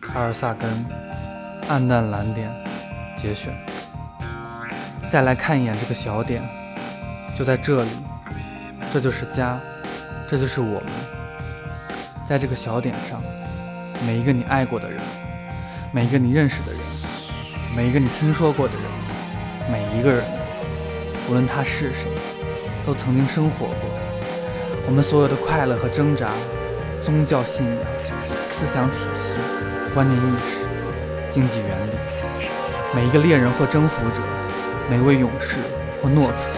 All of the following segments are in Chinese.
卡尔萨根，暗淡蓝点，节选。再来看一眼这个小点，就在这里，这就是家，这就是我们。在这个小点上，每一个你爱过的人，每一个你认识的人，每一个你听说过的人，每一个人，无论他是谁，都曾经生活过。我们所有的快乐和挣扎，宗教信仰、思想体系。观念意识，经济原理，每一个猎人或征服者，每位勇士或懦夫，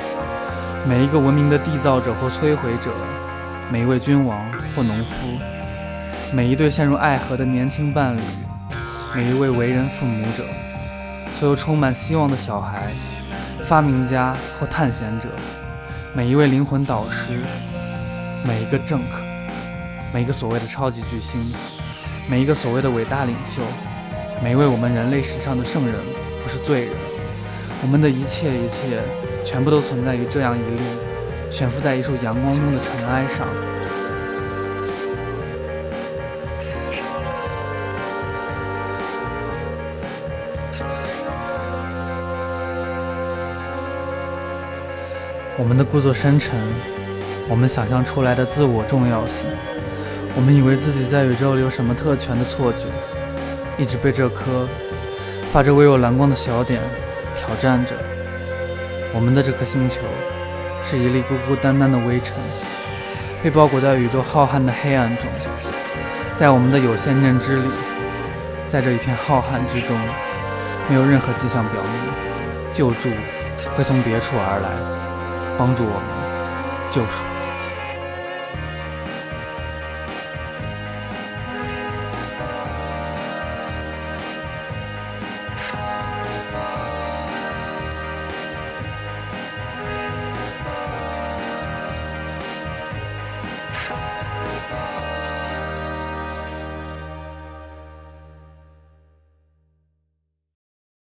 每一个文明的缔造者或摧毁者，每一位君王或农夫，每一对陷入爱河的年轻伴侣，每一位为人父母者，所有充满希望的小孩，发明家或探险者，每一位灵魂导师，每一个政客，每一个所谓的超级巨星。每一个所谓的伟大领袖，每一位我们人类史上的圣人或是罪人，我们的一切一切，全部都存在于这样一粒悬浮在一束阳光中的尘埃上。我们的故作深沉，我们想象出来的自我重要性。我们以为自己在宇宙里有什么特权的错觉，一直被这颗发着微弱蓝光的小点挑战着。我们的这颗星球是一粒孤孤单单的微尘，被包裹在宇宙浩瀚的黑暗中。在我们的有限认知里，在这一片浩瀚之中，没有任何迹象表明救助会从别处而来，帮助我们救赎。